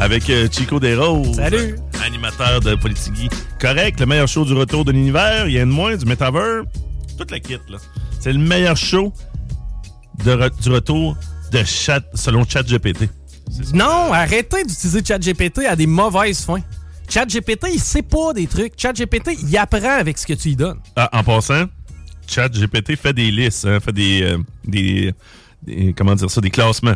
Avec euh, Chico Desroses. Salut. Animateur de Politigui. Correct, le meilleur show du retour de l'univers. Il y a de moins, du Metaverse. Toute la kit, là. C'est le meilleur show de re- du retour de chat, selon ChatGPT. Non, arrêtez d'utiliser ChatGPT à des mauvaises fins. ChatGPT, il sait pas des trucs. ChatGPT, il apprend avec ce que tu lui donnes. Ah, en passant, ChatGPT fait des listes, hein, fait des, euh, des, des- Comment dire ça Des classements.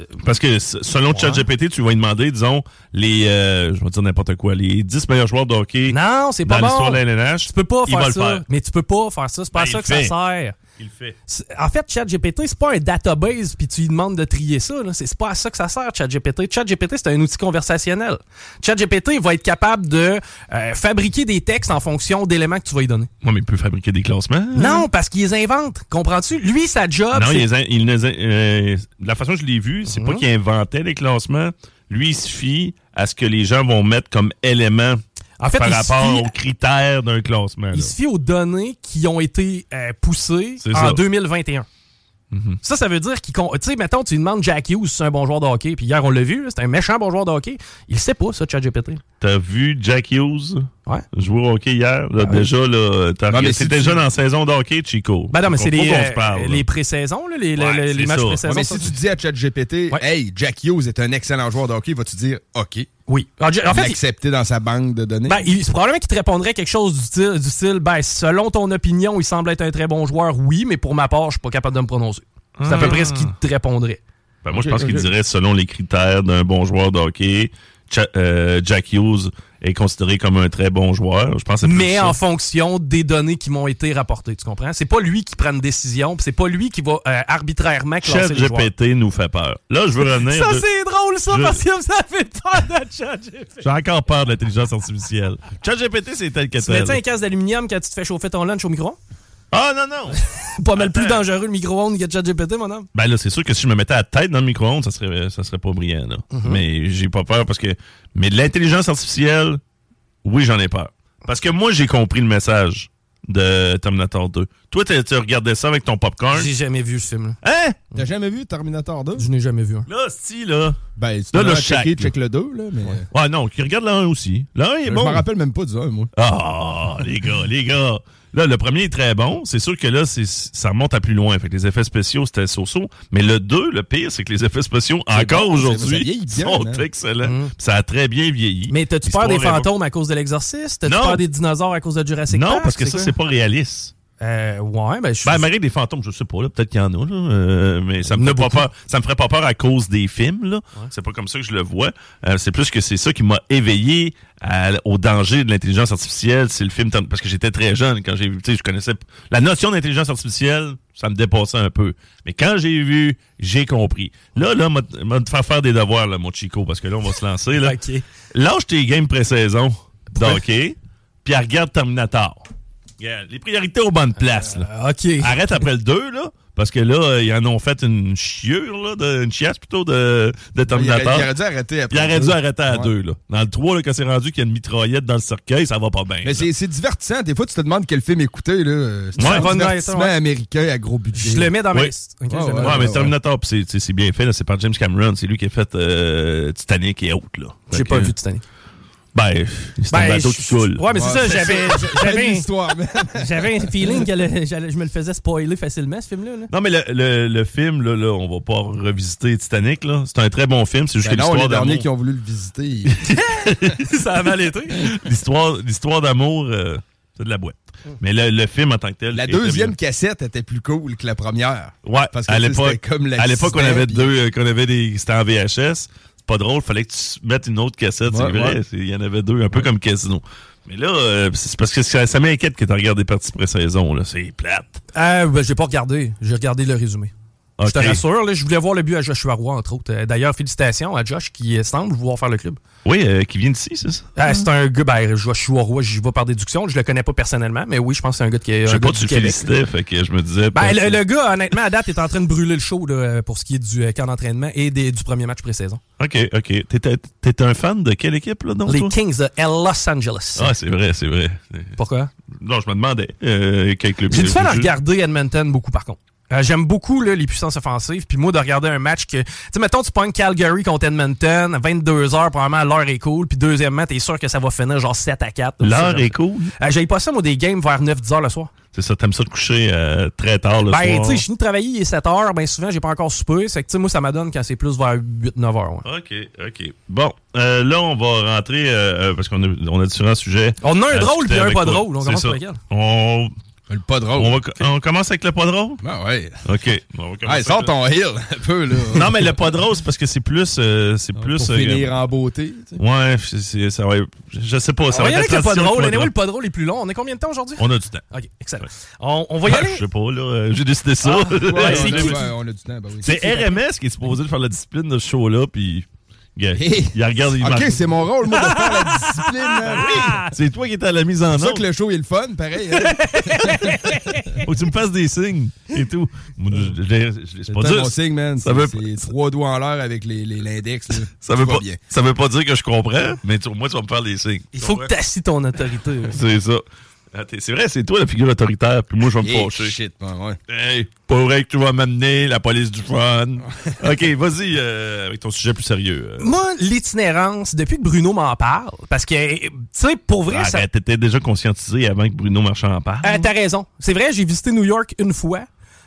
Euh, Parce que selon ChatGPT, tu vas lui demander, disons, les. euh, je vais dire n'importe quoi, les 10 meilleurs joueurs de hockey. Non, c'est pas dans l'histoire bon. de la LNH. Tu peux pas faire ça. Mais tu peux pas faire ça. C'est pas Ben, à ça que ça sert. Il le fait. En fait, ChatGPT, c'est pas un database puis tu lui demandes de trier ça. C'est pas à ça que ça sert, ChatGPT. ChatGPT, c'est un outil conversationnel. ChatGPT va être capable de euh, fabriquer des textes en fonction d'éléments que tu vas lui donner. Ouais, mais il peut fabriquer des classements. Non, parce qu'il les invente. Comprends-tu? Lui, sa job, Non, il, il euh, la façon que je l'ai vu, c'est Mhm. pas qu'il inventait les classements. Lui, il se fie à ce que les gens vont mettre comme élément En fait, par rapport fie- aux critères d'un classement. là. il se fie aux données qui ont été euh, poussées en ça. Mhm. 2021. Ça, ça veut dire qu'il. Tu sais, mettons, tu lui demandes Jack Hughes si c'est un bon joueur de hockey, puis hier, on l'a vu, c'est un méchant bon joueur de hockey. Il sait pas, ça, ChatGPT. T'as vu Jack Hughes? Ouais. jouer au hockey hier? Là, déjà, là, t'as Non, regardé- mais c'est si déjà tu- dans la saison de hockey, Chico. Ben non, mais c'est les, qu'on euh, se parle, là. les pré-saisons, là, les, Ouais, les- matchs ça. pré-saison. Ouais, mais ça, si tu dis à ChatGPT, Ouais. hey, Jack Hughes est un excellent joueur de hockey, vas-tu dire OK? Oui. En fait, il- L'accepter dans sa banque de données? Ben, il, c'est probablement qu'il te répondrait quelque chose du style, du style, ben, selon ton opinion, il semble être un très bon joueur, oui, mais pour ma part, je suis pas capable de me prononcer. C'est à peu près ce qu'il te répondrait. Ben, moi, je pense qu'il dirait selon les critères d'un bon joueur de hockey, euh, Jack Hughes est considéré comme un très bon joueur. Je pense Mais ça. en fonction des données qui m'ont été rapportées, tu comprends? C'est pas lui qui prend une décision, c'est pas lui qui va euh, arbitrairement classer les joueurs. ChatGPT nous fait peur. Là, je veux revenir. Ça, de- c'est drôle, ça, Je- parce que ça fait peur de ChatGPT. J'ai encore peur de l'intelligence artificielle. ChatGPT, c'est tel que Tu mets tel. un casque d'aluminium quand tu te fais chauffer ton lunch au micro? Ah, non, non! Pas mal plus dangereux le micro-ondes que ChatGPT, mon homme. Ben là, c'est sûr que si je me mettais la tête dans le micro-ondes, ça serait, ça serait pas brillant, là. Mhm. Mais j'ai pas peur parce que. Mais de l'intelligence artificielle, oui, j'en ai peur. Parce que moi, j'ai compris le message de Terminator 2. Toi, tu regardais ça avec ton popcorn? J'ai jamais vu ce film-là. Hein? T'as jamais vu Terminator 2? Je n'ai jamais vu un. Là, si, là. Ben, tu Là, là, le checker, check le 2, là, mais... Ah non, qui regarde le 1 aussi. Le 1 est Je bon. me rappelle même pas du 1, moi. Ah, les gars, les gars. Là, le premier est très bon. C'est sûr que là, c'est, ça remonte à plus loin. Fait que les effets spéciaux, c'était so-so. Mais le 2, le pire, c'est que les effets spéciaux, encore bon, aujourd'hui, sont hein. excellents. Puis Ça a très bien vieilli. Mais t'as-tu peur des fantômes à cause de l'exorciste? T'as-tu Non. peur des dinosaures à cause de Jurassic Park? Non, parce que ça, c'est pas réaliste. Euh, ouais, ben je suis... Ben, malgré des fantômes, je sais pas, là, peut-être qu'il y en a, là, euh, mais ça me, a pas peur, ça me ferait pas peur à cause des films, là. C'est pas comme ça que je le vois. Euh, c'est plus que c'est ça qui m'a éveillé à- au danger de l'intelligence artificielle. C'est le film, parce que j'étais très jeune quand j'ai vu, tu sais, je connaissais, la notion d'intelligence artificielle, ça me dépassait un peu. Mais quand j'ai vu, j'ai compris. Là, là, m'a m'a te faire faire des devoirs, là, mon Chico, parce que là, on va se lancer, là. Ok. Lâche tes games pré-saison d'hockey, puis regarde Terminator. Regarde, les priorités aux bonnes places, là. Euh, ok. Arrête après le 2, là. Parce que là, ils en ont fait une chiure, là, de, une chiasse plutôt de, de Terminator. il aurait dû arrêter après. Puis il aurait dû deux. arrêter à Ouais. 2, là. Dans le 3, là, quand c'est rendu qu'il y a une mitraillette dans le cercueil, ça va pas bien. Mais c'est c'est divertissant. Des fois, tu te demandes quel film écouter. là. C'est Ouais. un divertissement ouais. américain à gros budget. Je le mets dans ma Oui. liste. Ok, Ouais, je le mets ouais, dans Ouais, ma mais. Terminator, c'est- bien fait, là. C'est par James Cameron. C'est lui qui a fait euh, Titanic et autres, là. J'ai pas vu Titanic. Ben, c'est un Ben, bateau je- qui coule. Ouais, mais c'est ça, j'avais j'avais un- j'avais un feeling que le- je me le faisais spoiler facilement, ce film-là. là. Non, mais le, le, le film, là, là, on va pas revisiter Titanic, là. C'est un très bon film, c'est juste Ben que non, les l'histoire derniers d'amour... qui ont voulu le visiter. ça a mal été. L'histoire, l'histoire d'amour, euh, c'est de la boîte. Mais le, le film en tant que tel... La deuxième cassette était plus cool que la première. Ouais, Parce que à l'époque, c'était comme à l'époque, on avait puis- deux, euh, qu'on avait des, c'était en VHS. Pas drôle, fallait que tu mettes une autre cassette, c'est vrai. ouais. Il y en avait deux, un peu comme Casino. Mais là, euh, c'est parce que ça, ça m'inquiète que tu regardes des parties pré-saison, là. C'est plate. Euh, ben, j'ai pas regardé. J'ai regardé le résumé. Je te rassure, là, je voulais voir le but à Joshua Roy, entre autres. Euh, D'ailleurs, félicitations à Josh qui semble vouloir faire le club. Oui, euh, qui vient d'ici, c'est ça? Ah, c'est un gars, ben, Joshua Roy, j'y vais par déduction. Je le connais pas personnellement, mais oui, je pense que c'est un gars qui est. Je sais pas, tu félicitais, fait que je me disais... Ben, le, le gars, honnêtement, à date, est en train de brûler le show là, pour ce qui est du euh, camp d'entraînement et des- du premier match pré-saison. OK, OK. T'es, un fan de quelle équipe, là, donc, Les toi? Kings de Los Angeles. Ah, c'est vrai, c'est vrai. Pourquoi? Non, je me demandais euh, quel club J'ai à joue. regarder Edmonton beaucoup, par contre. Euh, J'aime beaucoup là, les puissances offensives. Puis moi, de regarder un match que... Tu sais, mettons, tu pognes Calgary contre Edmonton, 22h, probablement, l'heure est cool. Puis deuxièmement, t'es sûr que ça va finir genre 7 à 4. L'heure est cool. Euh, J'avais pas ça, moi, des games vers 9-10h le soir. C'est ça, t'aimes ça de coucher euh, très tard le ben, soir. tu sais, je finis de travailler, il est 7h. Ben, souvent, j'ai pas encore soupé. C'est que, tu sais, moi, ça m'adonne quand c'est plus vers 8-9h. Ouais. OK, OK. Bon, euh, là, on va rentrer, euh, euh, parce qu'on a, on a différents sujets. On a un à drôle puis un pas toi. drôle. On commence ça. par lequel? On, Le pas drôle. on, va, on commence avec le pas drôle? Ah ouais. OK. Hey, sors ton un peu, là. Non, mais le pas drôle, c'est parce que c'est plus... euh, c'est plus Pour euh, finir en beauté. tu sais. Ouais, c'est- c'est- ça va Je sais pas, ça On va y être avec le pas drôle. Anyway, le pas drôle est plus long. On est combien de temps aujourd'hui? On a du temps. OK, excellent. On, on va y Ah, aller. Je sais pas, là. euh, J'ai décidé ça. Ouais, c'est on, a, qui? ouais, on a du temps, ben oui. C'est RMS qui est supposé de faire la discipline de ce show-là, puis... Il regarde, il Ok, c'est mon rôle, moi, de faire la discipline. man. C'est toi qui es à la mise en C'est ça que le show est le fun, pareil. hein. Faut que tu me fasses des signes et tout. C'est pas dire, mon signe, man. ça C'est veut- c'est trois doigts en l'air avec les- les- l'index. là. ça veut pas, bien. ça veut pas dire que je comprends, mais tu- moi, tu vas me faire des signes. Il faut que tu assis ton autorité. C'est ça. Ah, C'est vrai, c'est toi la figure autoritaire, puis moi, je vais me fâcher. shit, ouais, ouais. Hey, pas vrai que tu vas m'amener la police du fun. OK, vas-y euh, avec ton sujet plus sérieux. euh. Moi, l'itinérance, depuis que Bruno m'en parle, parce que, tu sais, pour vrai, Ah, ça... ben, T'étais déjà conscientisé avant que Bruno Marchand en parle. Euh, T'as raison. C'est vrai, j'ai visité New York une fois.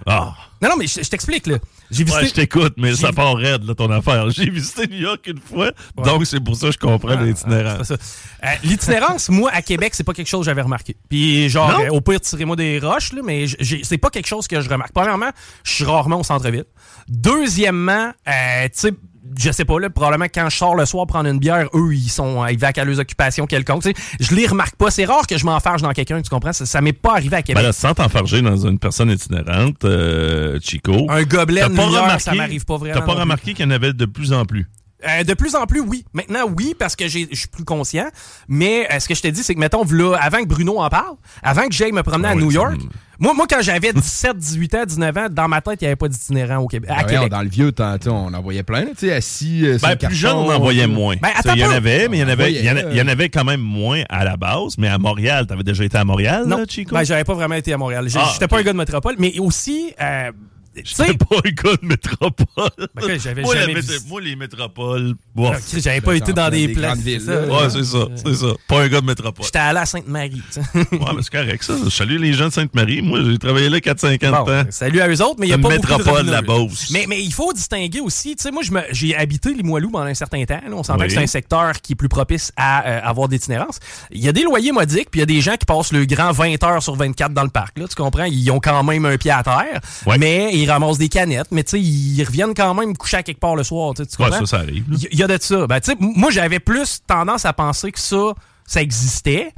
Ah, Non, non, mais je, je t'explique, là. J'ai visité... ouais, je t'écoute, mais ça part raide, là, ton affaire. J'ai visité New York une fois, donc c'est pour ça que je comprends Ah, l'itinérance. Euh, L'itinérance, moi, à Québec, c'est pas quelque chose que j'avais remarqué. Puis, genre, euh, au pire, tirez-moi des roches, là, mais c'est pas quelque chose que je remarque. Premièrement, je suis rarement au centre-ville. Deuxièmement, euh, tu sais, je sais pas, là, probablement quand je sors le soir prendre une bière, eux, ils sont ils vaquent à leurs occupations quelconques. tu sais. Je les remarque pas. C'est rare que je m'enfarge dans quelqu'un, tu comprends? Ça, ça m'est pas arrivé à Ben Québec. là, sans t'enfarger dans une personne itinérante, euh, Chico. un gobelet T'as de pas lumière, remarqué, ça m'arrive pas vraiment. T'as pas remarqué qu'il y en avait de plus en plus? Euh, de plus en plus, oui. Maintenant, oui, parce que j'ai- je suis plus conscient. Mais euh, ce que je te dis, c'est que, mettons, v'là, avant que Bruno en parle, avant que j'aille me promener Ah à oui, New York, moi, moi, quand j'avais 17, 18 ans, 19 ans, dans ma tête, il n'y avait pas d'itinérant au Québec, à Ah, Québec. dans le vieux temps, tu on en voyait plein, là, tu sais, assis. euh, sur Ben, le plus jeune, on en voyait moins. Ben, Tu il y en avait, mais il y en avait, il y en euh. il y en avait quand même moins à la base. Mais à Montréal, t'avais déjà été à Montréal, Non, là, Chico? ben, j'avais pas vraiment été à Montréal. Ah, J'étais ok. pas un gars de métropole, mais aussi, euh, tu J'étais pas un gars de métropole. Ben, j'avais moi, jamais les métropoles, euh, Chris, j'avais pas été dans des places. grandes villes, c'est ça. Ouais, c'est ça, c'est ça. Pas un gars de métropole. J'étais allé à Sainte-Marie. Ouais, mais c'est correct, ça. Je salue les gens de Sainte-Marie. Moi, j'ai travaillé là 4-50 Bon, ans. salut à eux autres, mais il y a pas beaucoup de métropole, la. Beauce. Mais, mais il faut distinguer aussi, tu sais, moi, j'ai habité Limoilou pendant un certain temps. là. on s'entend Oui. que c'est un secteur qui est plus propice à euh, avoir d'itinérance. Il y a des loyers modiques, puis il y a des gens qui passent le grand 20 heures sur 24 dans le parc. Là, tu comprends? Ils ont quand même un pied à terre, Ouais. mais ils ramassent des canettes, mais tu sais, ils reviennent quand même coucher à quelque part le soir. tu tu Ouais, comprends? ça, ça arrive. Il y, y a de ça. Ben, tu sais, m- moi, j'avais plus tendance à penser que ça, ça existait.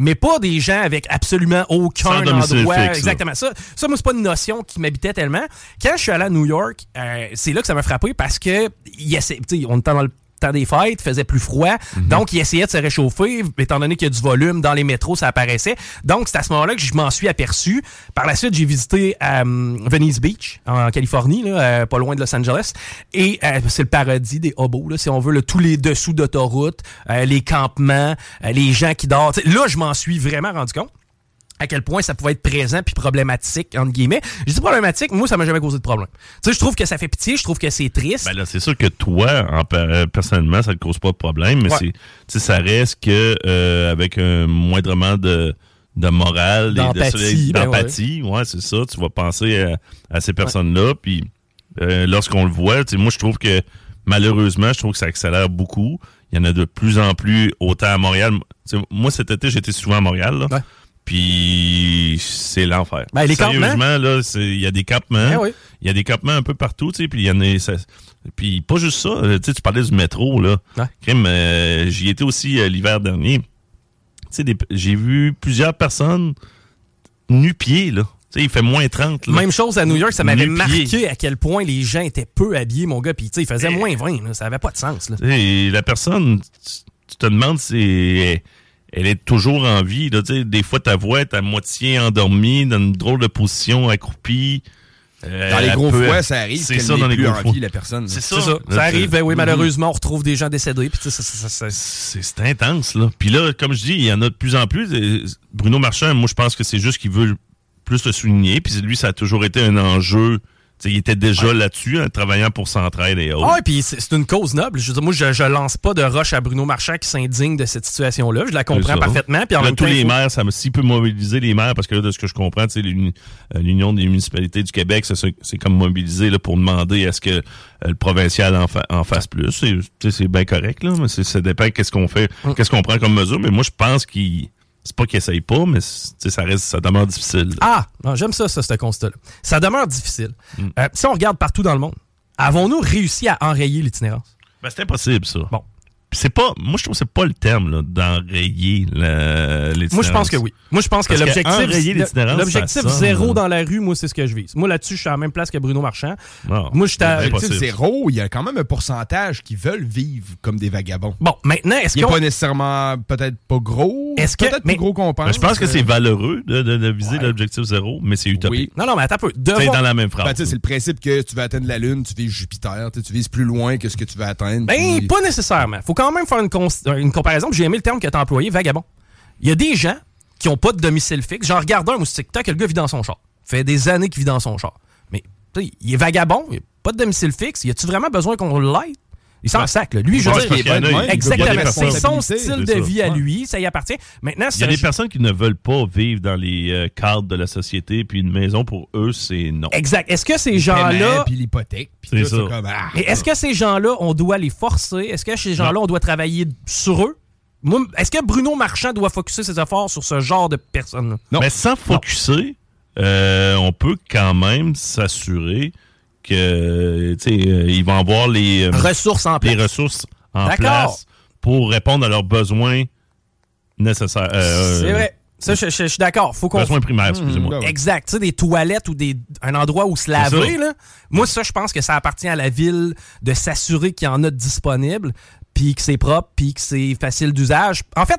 Mais pas des gens avec absolument aucun endroit. fixe. Exactement. Ça, ça moi, c'est pas une notion qui m'habitait tellement. Quand je suis allé à New York, euh, c'est là que ça m'a frappé parce que sais, on était dans le temps des fêtes, faisait plus froid. Mhm. Donc, il essayait de se réchauffer, étant donné qu'il y a du volume dans les métros, ça apparaissait. Donc, c'est à ce moment-là que je m'en suis aperçu. Par la suite, j'ai visité euh, Venice Beach, en Californie, là, euh, pas loin de Los Angeles. Et euh, c'est le paradis des hobos, là, si on veut, là, tous les dessous d'autoroute, euh, les campements, euh, les gens qui dorment. Là, je m'en suis vraiment rendu compte. À quel point ça pouvait être présent puis problématique, entre guillemets. Je dis problématique, moi, ça m'a jamais causé de problème. Tu sais, je trouve que ça fait pitié, je trouve que c'est triste. Ben là, c'est sûr que toi, en, per- personnellement, ça ne cause pas de problème, mais Ouais. c'est, tu sais, ça reste que euh, avec un moindrement de, de morale de D'empathie, ben d'empathie, ouais, c'est ça. Tu vas penser à, à ces personnes-là, puis euh, lorsqu'on le voit, tu sais, moi, je trouve que malheureusement, je trouve que ça accélère beaucoup. Il y en a de plus en plus, autant à Montréal. Tu sais, moi, cet été, j'étais souvent à Montréal, là. Puis c'est l'enfer. Ben, les. Sérieusement, là, il y a des campements. Eh oui. Il y a des campements un peu partout, tu sais, puis il y en a... ça- puis pas juste ça, tu sais, tu parlais du métro, là. Ouais. Euh, j'y étais aussi euh, l'hiver dernier. Tu sais, j'ai vu plusieurs personnes nu-pieds, là. Il fait moins 30, là. Même chose à New York, ça m'avait marqué à quel point les gens étaient peu habillés, mon gars. Puis, il faisait moins 20, là, ça avait pas de sens. Là. La personne, tu, tu te demandes si elle, est toujours en vie, là. Tu sais, des fois, ta voix est à moitié endormie, dans une drôle de position, accroupie. Euh, Dans les gros peut- froids, ça arrive C'est qu'elle ça, dans les plus gros en froids. vie, la personne. C'est ça. C'est ça. Arrive, ben oui, Mhm. malheureusement, on retrouve des gens décédés. Puis, tu sais, ça- ça- ça- ça- C'est c'est intense, là. Puis là, comme je dis, il y en a de plus en plus. Bruno Marchand, moi, je pense que c'est juste qu'il veut plus le souligner. Puis lui, ça a toujours été un enjeu. Tu sais, il était déjà là-dessus, hein, travaillant pour Centraide et autres. Ah, puis c'est une cause noble. Je veux dire, moi, je, je lance pas de roche à Bruno Marchand qui s'indigne de cette situation-là. Je la comprends parfaitement. Puis en Là, même tous temps, les faut- maires, ça me s'il peut mobiliser les maires, parce que là, de ce que je comprends, euh, l'Union des municipalités du Québec, c'est comme mobiliser là, pour demander à ce que euh, le provincial en, fa- en fasse plus. C'est- bien correct, là, mais ça dépend qu'est-ce qu'on fait, Mm. qu'est-ce qu'on prend comme mesure. Mais moi, je pense qu'il c'est pas qu'il essaye pas, mais ça reste, ça demeure difficile. là. Ah, j'aime ça, ça, ce constat-là. Ça demeure difficile. Mm. Euh, si on regarde partout dans le monde, avons-nous réussi à enrayer l'itinérance? Ben, c'est impossible, ça. Bon. C'est pas, moi, je trouve que c'est pas le terme, là, d'enrayer l'itinérance. Moi, je pense que oui. Moi, je pense que l'objectif l'objectif zéro euh, dans la rue, moi, c'est ce que je vise. Moi, là-dessus, je suis à la même place que Bruno Marchand. Non. Moi, C'est L'objectif zéro, il y a quand même un pourcentage qui veulent vivre comme des vagabonds. Bon, maintenant, est-ce Il n'est qu'on... pas nécessairement peut-être pas gros. Est-ce que- peut-être mais- plus gros qu'on pense. Ben, je pense que c'est valeureux de, de- de viser Ouais. l'objectif zéro, mais c'est utopique. Oui. Non, non, mais attends un peu. C'est dans la même phrase. Ben, c'est le principe que tu veux atteindre la Lune, tu vises Jupiter, tu vises plus loin que ce que tu veux atteindre. Ben, puis- pas nécessairement. Faut quand même faire une, une comparaison. J'ai aimé le terme que tu as employé, vagabond. Il y a des gens qui ont pas de domicile fixe. J'en regarde un c'est TikTok, le gars vit dans son char. fait des années qu'il vit dans son char. Mais, il est vagabond, il a pas de domicile fixe. Y a-tu vraiment besoin qu'on l'aide? Il s'en sac, là. Lui, je Ouais, qu'il des exactement. C'est son style de vie à Ouais. lui, ça y appartient. Maintenant, Il y a des personnes qui ne veulent pas vivre dans les euh, cadres de la société, puis une maison pour eux, c'est non. Exact. Est-ce que ces gens-là. Puis l'hypothèque. Puis C'est tout, ça. ah. Mais est-ce que ces gens-là, on doit les forcer? Est-ce que ces gens-là, on doit travailler sur eux? Moi, Est-ce que Bruno Marchand doit focuser ses efforts sur ce genre de personnes-là? Non. Mais sans focuser, euh, on peut quand même s'assurer que, sais, euh, ils vont avoir les, euh, Ressources en place. les ressources en D'accord. place pour répondre à leurs besoins nécessaires. euh, C'est vrai. Ça, je, je- je suis d'accord. Faut qu'on. Besoins primaires, excusez-moi. Mmh, ouais. Exact. Tu sais, des toilettes ou des, un endroit où se laver, là. Moi, ça, je pense que ça appartient à la ville de s'assurer qu'il y en a de disponible, puis que c'est propre, puis que c'est facile d'usage. En fait,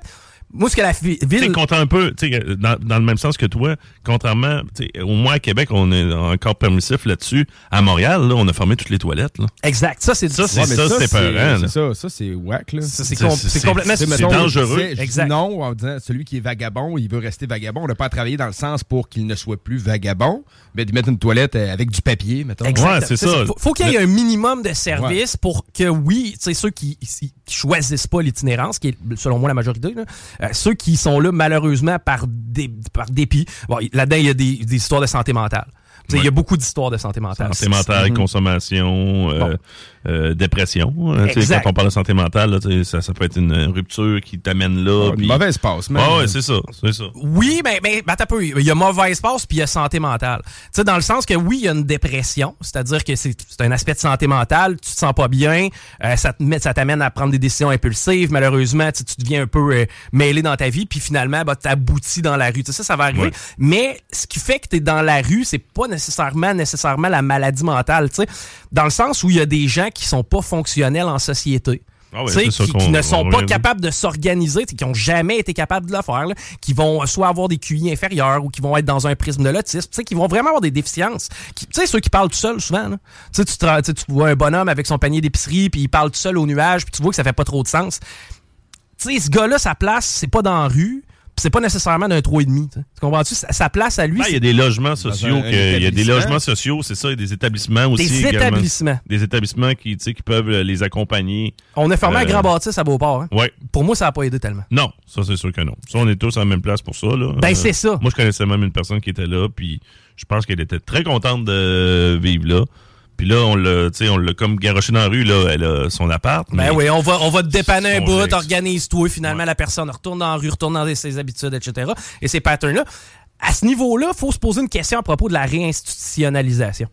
moi, ce que la fi- Tu sais, ville. comptant un peu, tu sais, dans, dans le même sens que toi, contrairement, au moins à Québec, on est encore permissif là-dessus. À Montréal, là, on a fermé toutes les toilettes. Là. Exact. Ça, c'est Ça, c'est ça, c'est. C'est ça, ça, c'est whack, là. Ça, c'est C'est- com- c'est- c'est complètement c'est- dangereux. Exact. non en disant celui qui est vagabond, il veut rester vagabond. On n'a pas à travailler dans le sens pour qu'il ne soit plus vagabond, mais d'y mettre une toilette euh, avec du papier, mettons. Exact. Ouais, c'est ça. Faut, faut qu'il y ait un minimum de services pour que, oui, tu sais, ceux qui, qui choisissent pas l'itinérance, qui est selon moi la majorité, là, euh, ceux qui sont là malheureusement par, dé, par dépit. Bon, là-dedans, il y a des, des histoires de santé mentale. Tu sais, Il y a beaucoup d'histoires de santé mentale. Santé mentale, Mhm. consommation, euh, Bon. euh, dépression. hein, tu sais, Exact. quand on parle de santé mentale, là, tu sais, ça, ça peut être une rupture qui t'amène là. Une puis- mauvaise passe, même. Ah ouais, c'est ça, c'est ça. Oui, mais, mais ben, peu. Il y a mauvaise passe puis il y a santé mentale. Tu sais, dans le sens que oui, il y a une dépression, c'est-à-dire que c'est c'est un aspect de santé mentale, tu te sens pas bien, euh, ça te met- ça t'amène à prendre des décisions impulsives, malheureusement, tu, tu deviens un peu euh, mêlé dans ta vie, puis finalement, bah, t'aboutis dans la rue. Tu sais, ça, ça va arriver. Ouais. Mais ce qui fait que tu es dans la rue, c'est pas nécessairement nécessairement la maladie mentale, tu sais, dans le sens où il y a des gens qui sont pas fonctionnels en société. Ah ouais, qui, ne on sont pas capables de s'organiser, qui n'ont jamais été capables de le faire, là, qui vont soit avoir des QI inférieurs ou qui vont être dans un prisme de l'autisme, qui vont vraiment avoir des déficiences. Tu sais, ceux qui parlent tout seuls souvent. là. Tu vois un bonhomme avec son panier d'épicerie, puis il parle tout seul au nuage, puis tu vois que ça fait pas trop de sens. Tu sais, ce gars-là, sa place, c'est pas dans la rue. C'est pas nécessairement d'un 3,5. Tu comprends-tu? Sa, sa place à lui, Ben, il y a des logements sociaux, il y a des logements sociaux, c'est ça, il y a des établissements aussi. des également. établissements. Des établissements qui, tu sais, qui peuvent euh, les accompagner. On a fermé Euh, un grand bâtisse à Beauport. Hein? Ouais. Pour moi, ça n'a pas aidé tellement. Non, ça c'est sûr que non. Ça, on est tous à la même place pour ça. Là. Ben, Euh, c'est ça. Moi, je connaissais même une personne qui était là, puis je pense qu'elle était très contente de vivre là. Puis là, on l'a, tu sais, on l'a comme garoché dans la rue, là, elle a son appart. Ben mais- oui, on va, on va te dépanner un bout, organise-toi, finalement, la personne retourne dans la rue, retourne dans ses habitudes, etc. Et ces patterns-là. À ce niveau-là, il faut se poser une question à propos de la réinstitutionnalisation.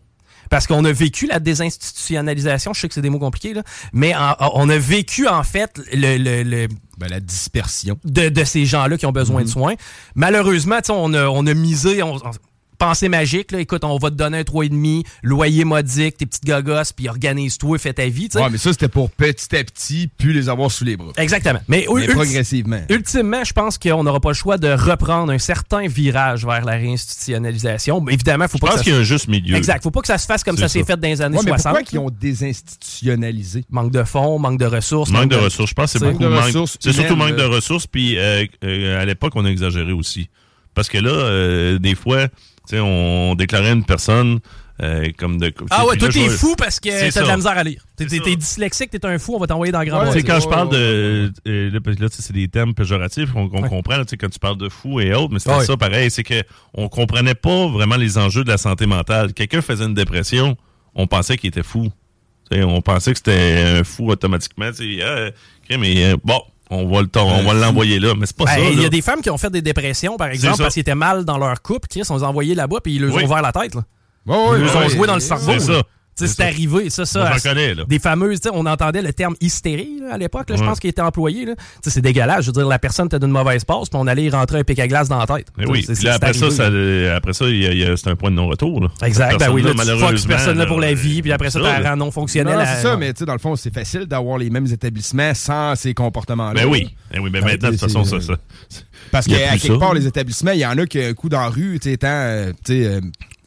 Parce qu'on a vécu la désinstitutionnalisation, je sais que c'est des mots compliqués, là, mais en- on a vécu, en fait, le, le- le- Ben, la dispersion. de, de ces gens-là qui ont besoin de soins. Malheureusement, tu sais, on a, on a misé, on, on- pensée magique, là, écoute, on va te donner un 3,5, loyer modique, tes petites gagosses, puis organise-toi, fais ta vie, tu sais. Ouais, mais ça, c'était pour petit à petit, puis les avoir sous les bras. Exactement. Mais, Mais ulti- progressivement. ultimement, je pense qu'on n'aura pas le choix de reprendre un certain virage vers la réinstitutionnalisation. Mais évidemment, faut Je pas pense que ça qu'il y a un juste milieu. Exact. Faut pas que ça se fasse comme C'est ça s'est fait dans les années Ouais, mais 60. pourquoi ils ont désinstitutionnalisé? Manque de fonds, manque de ressources. Manque de de- ressources. Je pense que c'est beaucoup de manque. ressources C'est surtout manque de là. ressources. Puis euh, euh, à l'époque, on a exagéré aussi. Parce que là, euh, des fois, sais, on déclarait une personne euh, comme de. Ah ouais, toi là, t'es fou parce que C'est t'as de la misère à lire. T'es C'est t'es dyslexique, t'es un fou, on va t'envoyer dans le grand Ouais, sais, quand je parle de. euh, là, parce que là, sais, c'est des termes péjoratifs qu'on qu'on Ouais. comprend, là, tu sais, quand tu parles de fou et autres, mais c'était Ouais. ça pareil. C'est que on comprenait pas vraiment les enjeux de la santé mentale. Quelqu'un faisait une dépression, on pensait qu'il était fou. On pensait que c'était un fou automatiquement. Ah, ok, mais euh, bon, on va le on va l'envoyer là. Mais c'est pas Ben, ça. Il y a des femmes qui ont fait des dépressions, par exemple, parce qu'ils étaient mal dans leur couple. Chris, on les a envoyés là-bas, puis ils leur Oui. ont ouvert la tête. Là. Ouais, ouais, Ils nous ont joué dans le cerveau. C'est ça. Tu sais, C'est arrivé, ça, ça. Moi, connais, là. Des fameuses, tu sais, on entendait le terme hystérie là, à l'époque, là, je Ouais. pense qu'il était employé. là. Tu sais, C'est dégueulasse. Je veux dire, la personne était d'une mauvaise passe, puis on allait y rentrer un pic à glace dans la tête. Mais Tu oui, c'est- puis là, c'est après ça, arrivé, ça, là. euh, après ça, il y a- il y a- c'est un point de non-retour. là. Exact, ben oui, là, tu fuck cette personne-là pour la vie, puis après ça, c'est t'as là. rend non fonctionnel. C'est ça, mais tu sais, dans le fond, c'est facile d'avoir les mêmes établissements sans ces comportements-là. Ben oui, ben oui, ben Ah, maintenant, de toute façon, ça, c'est- ça. Parce qu'à quelque part, les établissements, il y en a qui, un coup dans la rue, tu sais,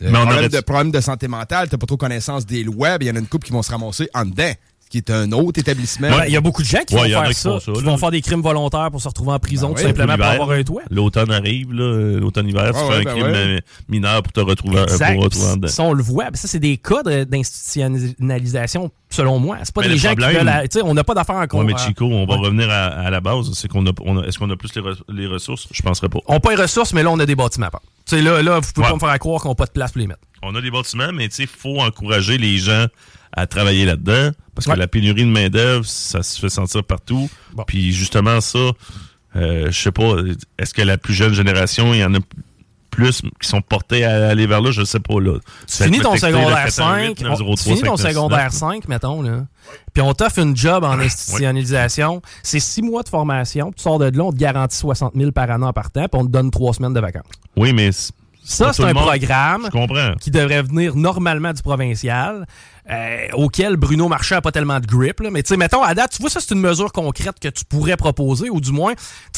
euh, Mais on problème, aurait- de, problème de santé mentale, t'as pas trop connaissance des lois, ben, il y en a une couple qui vont se ramasser en dedans, ce qui est un autre établissement. Ouais, Il y a beaucoup de gens qui Ouais, vont y faire qui ça, qui vont faire des crimes volontaires pour se retrouver en prison Ben tout ouais, simplement pour avoir un toit. L'automne arrive, là, l'automne-hiver, tu Ouais, fais un ben crime ouais. mineur pour te retrouver, Exact. pour retrouver en dedans. Ça, on le voit. Ben, Ça, c'est des cas de- d'institutionnalisation, selon moi. C'est pas Mais des gens problème- qui veulent... la- Tu sais, on n'a pas d'affaires en Ouais, compte. mais Chico, on va revenir à, à la base. C'est qu'on a, on a- est-ce qu'on a plus les, re- les ressources? Je penserais pas. On n'a pas les ressources, mais là, on a des bâtiments à part. Tu sais, là, là, vous pouvez Ouais. pas me faire croire qu'on n'a pas de place pour les mettre. On a des bâtiments, mais sais, faut encourager les gens à travailler là-dedans. Parce que la pénurie de main-d'œuvre, ça se fait sentir partout. Bon. Puis justement, ça, euh, je sais pas, est-ce que la plus jeune génération, il y en a plus qui sont portés à aller vers là? Je sais pas, là. Tu finis ton secondaire 5, on- tu finis ton secondaire 5, mettons, là, puis on t'offre une job en institutionnalisation, c'est six mois de formation, tu sors de là, on te garantit 60 000 par an en partant, puis on te donne trois semaines de vacances. Oui, mais Ça, c'est un monde. programme qui devrait venir normalement du provincial, euh, auquel Bruno Marchand n'a pas tellement de grip. Là. Mais tu sais, mettons, à date, tu vois, ça, c'est une mesure concrète que tu pourrais proposer, ou du moins...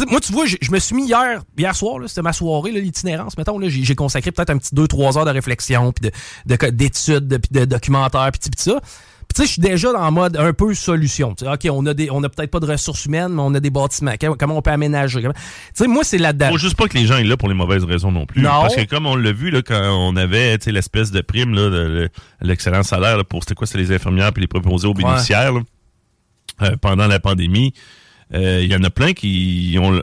moi, tu vois, je me suis mis hier, hier soir, c'était ma soirée, l'itinérance, mettons, j'ai consacré peut-être un petit 2-3 heures de réflexion, puis de- de- d'études, de, puis de documentaires, puis pis ça. Tu sais, je suis déjà en mode un peu solution. OK, on a des, on a peut-être pas de ressources humaines, mais on a des bâtiments. Comment- on peut aménager? Tu sais, moi, c'est là-dedans. Faut juste pas que les gens aient là pour les mauvaises raisons non plus. Non. Parce que comme on l'a vu là, quand on avait tu sais, l'espèce de prime là, de, l'excellent salaire là, pour c'était quoi, c'était les infirmières puis les préposés aux bénéficiaires là, euh, pendant la pandémie, euh, il y en a plein qui ont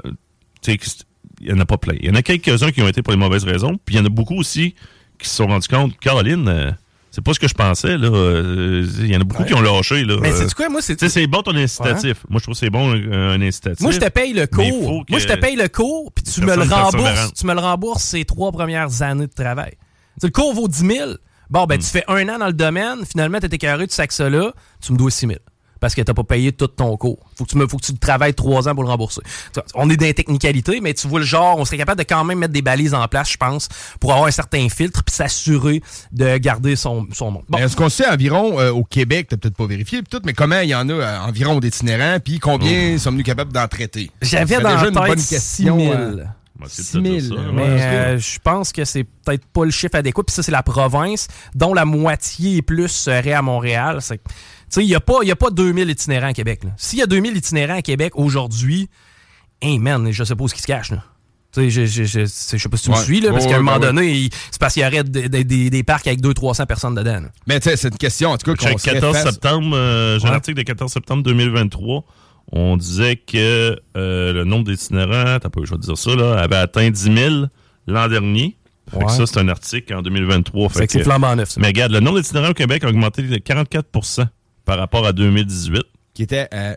tu sais, c'est- il y en a pas plein. Il y en a quelques-uns qui ont été pour les mauvaises raisons, puis il y en a beaucoup aussi qui se sont rendus compte, Caroline, euh, c'est pas ce que je pensais là. euh, Il y en a beaucoup qui ont lâché là. Mais Euh, c'est quoi, moi, c'est... tu c'est bon ton incitatif. Moi, je trouve que c'est bon un, un incitatif. Moi, je te paye le cours. Moi, je te paye le cours, puis tu me le rembourses. Tu me le rembourses ces trois premières années de travail. Le cours vaut 10 000. Bon, Hmm. ben, tu fais un an dans le domaine. Finalement, t'es carré, tu sacs ça là. Tu me dois 6 000. Parce que t'as pas payé tout ton cours. Faut que tu me, faut que tu travailles trois ans pour le rembourser. Tu vois, On est dans les technicalités, mais tu vois le genre, on serait capable de quand même mettre des balises en place, je pense, pour avoir un certain filtre puis s'assurer de garder son, son monde. Bon. Est-ce qu'on sait environ euh, au Québec, t'as peut-être pas vérifié pis tout, mais comment il y en a euh, environ d'itinérants, puis combien sommes-nous capables d'en traiter? J'avais dans déjà une bonne 6 question, 000. euh, On va essayer de te 6 dire 000, ça. euh, Mais Ouais, euh, je pense que c'est peut-être pas le chiffre adéquat. Puis ça, c'est la province, dont la moitié et plus serait à Montréal. C'est- il n'y a, pas- y a pas 2000 itinérants à Québec. S'il y a 2000 itinérants à Québec aujourd'hui, hey man, je sais pas où ce qui se cache. Là. Tu sais, je, je, je, je sais pas si tu me Ouais. suis, là, parce qu'à un ouais, moment ben donné, c'est parce qu'il y aurait des, des- des- des parcs avec 200-300 personnes dedans. là. Mais tu sais, c'est une question, en tout cas, qu'on Check serait 14 face- septembre, euh, j'ai un article de 14 septembre 2023. On disait que euh, le nombre d'itinérants, t'as pas, je vais te dire ça, là, avait atteint 10 000 l'an dernier. Fait que ça, c'est un article en 2023. C'est flambant neuf, mais regarde, le nombre d'itinérants au Québec a augmenté de 44 par rapport à 2018. qui était euh,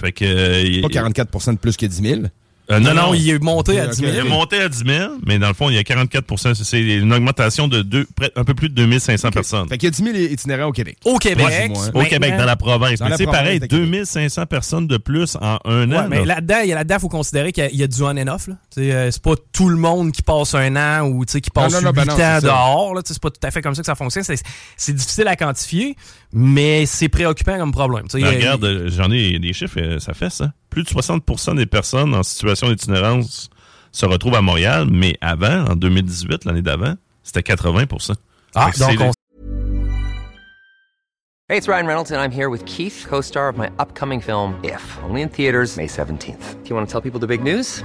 Fait que. euh, pas 44% de plus que 10 000. Euh, Non, non, il est monté à Ok, 10 ok. 000. Il est monté à 10 000, mais dans le fond, il y a 44% C'est une augmentation de deux, un peu plus de 2500 personnes. Fait qu'il y a 10 000 itinérants au Québec. Au Québec. Ouais. Au Québec, dans la province. Dans mais c'est pareil, de Québec. 2500 personnes de plus en un Ouais, an. mais là. là-dedans, il y a là-dedans, faut considérer qu'il y a- il y a du on and off. euh, C'est pas tout le monde qui passe un an ou qui passe non, 8 non, ben non, ans c'est ça. dehors. C'est pas tout à fait comme ça que ça fonctionne. C'est- difficile à quantifier, mais c'est préoccupant comme problème. Ben, il regarde, euh, j'en ai des chiffres, ça fait ça. Plus de 60% des personnes en situation d'itinérance se retrouvent à Montréal, mais avant, en 2018, l'année d'avant, c'était 80 Ah, donc c'est- on Hey, it's Ryan Reynolds, and I'm here with Keith, co star of my upcoming film, If, only in theaters, May 17th. Do you want to tell people the big news?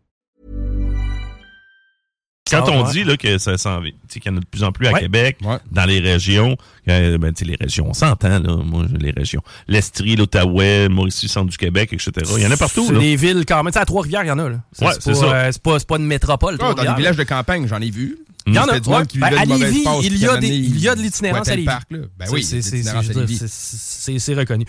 Quand Ah, on ouais. dit là, que ça s'en qu'il y en a de plus en plus à Ouais. Québec, Ouais. dans les régions, euh, ben, les régions, on s'entend, là, moi, les régions. L'Estrie, l'Outaouais, Mauricie, centre du Québec, etc. Il y en a partout, là. des villes quand même. À Trois-Rivières, il y en a. Là. Ouais, c'est c'est pas, ça. euh, c'est pas, c'est pas une métropole. Ah, dans les villages de campagne, j'en ai vu. Il y en a, C'était du ouais. monde qui Ben, vivait à Lévis, passe, il y a des- il y a de l'itinérance à Lévis. parc, là. Ben oui, c'est, il y a de c'est, l'itinérance c'est- à Lévis. c'est- c'est- c'est reconnu.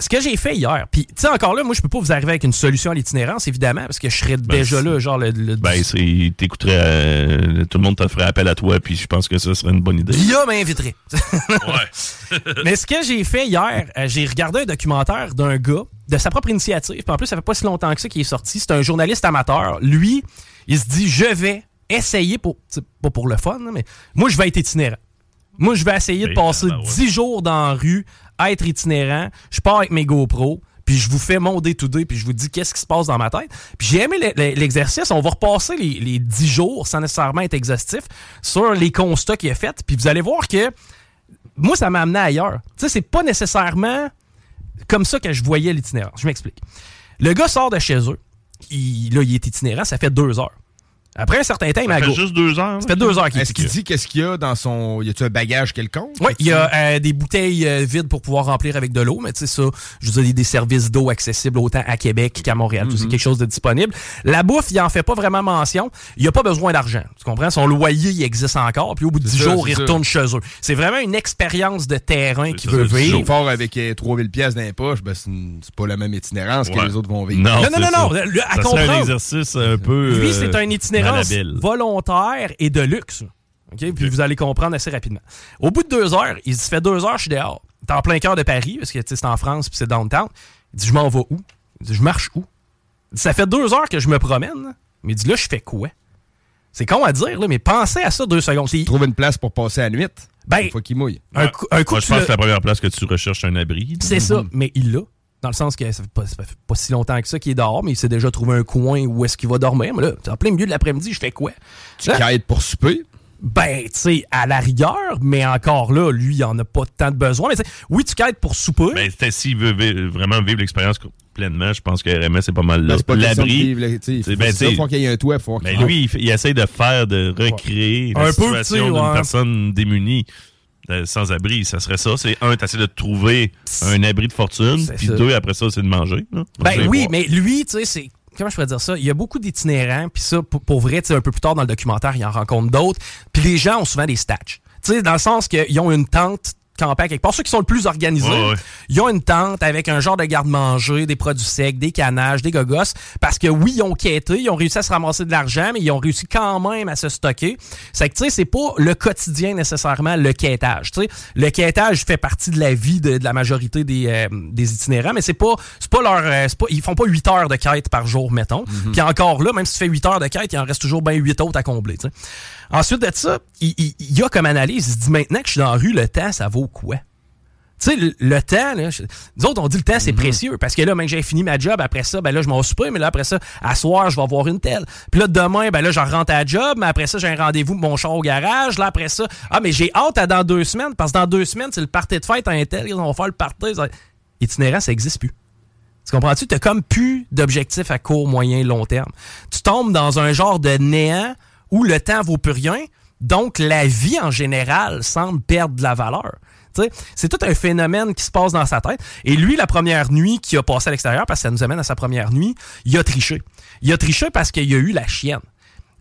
Ce que j'ai fait hier, puis tu sais encore là, moi je peux pas vous arriver avec une solution à l'itinérance évidemment parce que je serais déjà c'est- là, genre le, le- Ben, c'est, t'écouterais, euh, tout le monde te ferait appel à toi, puis je pense que ça serait une bonne idée. L'IA m'inviterait. ouais. Mais ce que j'ai fait hier, euh, j'ai regardé un documentaire d'un gars de sa propre initiative. Puis en plus, ça fait pas si longtemps que ça qu'il est sorti. C'est un journaliste amateur. Lui, il se dit je vais essayer pour pas pour le fun, là, mais moi je vais être itinérant. Moi, je vais essayer de Hey, passer tabarouette. 10 jours dans la rue, être itinérant. Je pars avec mes GoPro, puis je vous fais mon day-to-day, puis je vous dis qu'est-ce qui se passe dans ma tête. Puis j'ai aimé le- le- l'exercice. On va repasser les, les 10 jours, sans nécessairement être exhaustif, sur les constats qu'il a fait. Puis vous allez voir que moi, ça m'a amené ailleurs. Tu sais, c'est pas nécessairement comme ça que je voyais l'itinérance. Je m'explique. Le gars sort de chez eux. Il, là, il est itinérant, ça fait deux heures. Après un certain temps, il m'a Ça fait go- juste deux heures. Ça fait deux heures qu'il est Est-ce qu'il dit qu'est-ce qu'il y a dans son. Y a-tu un bagage quelconque? Oui, il y a euh, des bouteilles euh, vides pour pouvoir remplir avec de l'eau, mais tu sais ça, je veux dire, il y a des services d'eau accessibles autant à Québec qu'à Montréal. tout C'est quelque chose de disponible. La bouffe, il en fait pas vraiment mention. Il a pas besoin d'argent. Tu comprends? Son loyer, il existe encore, puis au bout de 10 ça, jours, il ça. retourne chez eux. C'est vraiment une expérience de terrain qu'il veut vivre. Fort avec euh, 3000 pièces dans les poches, ben c'est pas la même itinérance que les autres vont vivre. Non, Non, non, non, ça. non, le- à ça un exercice un peu. Lui, euh, c'est un itinérance volontaire et de luxe. Puis vous allez comprendre assez rapidement. Au bout de deux heures, il se fait deux heures, je suis dehors. T'es en plein cœur de Paris, parce que tu c'est en France puis c'est downtown. Il dit, je m'en vais où? Il dit, je marche où? Il dit, ça fait deux heures que je me promène. Mais il dit, là, je fais quoi? C'est con à dire, là, mais pensez à ça deux secondes. C'est- Trouve une place pour passer à la nuit. Ben, Une fois qu'il mouille. un Ouais. coup, un coup Moi, que je tu pense que c'est la première place que tu recherches un abri. C'est ça, mais il l'a. Dans le sens que ça fait pas, ça fait pas si longtemps que ça qu'il est dehors, mais il s'est déjà trouvé un coin où est-ce qu'il va dormir. Mais là, c'est en plein milieu de l'après-midi, je fais quoi? Tu quêtes pour souper? Ben, tu sais, à la rigueur, mais encore là, lui, il en a pas tant de besoin. Mais oui, tu quêtes pour souper. Ben, c'était- s'il veut vi- vraiment vivre l'expérience pleinement, je pense que RMS, c'est pas mal là. Ben, c'est pas question de L'abri. vivre, là, tu sais, il faut- c'est- ben, faut qu'il y ait un toit, faut Mais lui, il, il essaie de faire, de recréer Un la peu, situation d'une ouais. personne démunie. Euh, sans abri, ça serait ça. C'est un, t'essaies de trouver un abri de fortune, puis deux, après ça, c'est de manger. là. Ben oui, voir. mais lui, tu sais, c'est. Comment je pourrais dire ça? Il y a beaucoup d'itinérants, puis ça, pour, pour vrai, tu sais, un peu plus tard dans le documentaire, il en rencontre d'autres. Puis les gens ont souvent des stats. Tu sais, dans le sens qu'ils ont une tente camper quelque part. Ceux qui sont le plus organisés, Ouais, ouais. ils ont une tente avec un genre de garde-manger, des produits secs, des canages, des gogos. Parce que oui, ils ont quêté, ils ont réussi à se ramasser de l'argent, mais ils ont réussi quand même à se stocker. C'est que, tu sais, c'est pas le quotidien nécessairement, le quêtage. Tu sais, le quêtage fait partie de la vie de, de la majorité des, euh, des itinérants, mais c'est pas, c'est pas leur, euh, c'est pas, ils font pas 8 heures de quête par jour, mettons. Puis encore là, même si tu fais 8 heures de quête, il en reste toujours bien 8 autres à combler. Ensuite de ça, il, il- il y a comme analyse, il se dit maintenant que je suis dans la rue, le temps, ça vaut quoi? Tu sais, le, le temps, là, je- nous autres, on dit le temps, c'est précieux. Parce que là, même que j'ai fini ma job, après ça, ben là, je m'en souper, mais là, après ça, à soir, je vais avoir une telle. Puis là, demain, ben là, je rentre à la job, mais après ça, j'ai un rendez-vous mon char au garage. Là, après ça, ah, mais j'ai hâte à dans deux semaines, parce que dans deux semaines, c'est le party de fête à un tel, on va faire le party. ça- Itinérant, ça existe plus. Tu comprends-tu? T'as comme plus d'objectifs à court, moyen, long terme. Tu tombes dans un genre de néant où le temps vaut plus rien, donc la vie en général semble perdre de la valeur. C'est tout un phénomène qui se passe dans sa tête. Et lui, la première nuit qu'il a passé à l'extérieur, parce que ça nous amène à sa première nuit, il a triché. Il a triché parce qu'il a eu la chienne.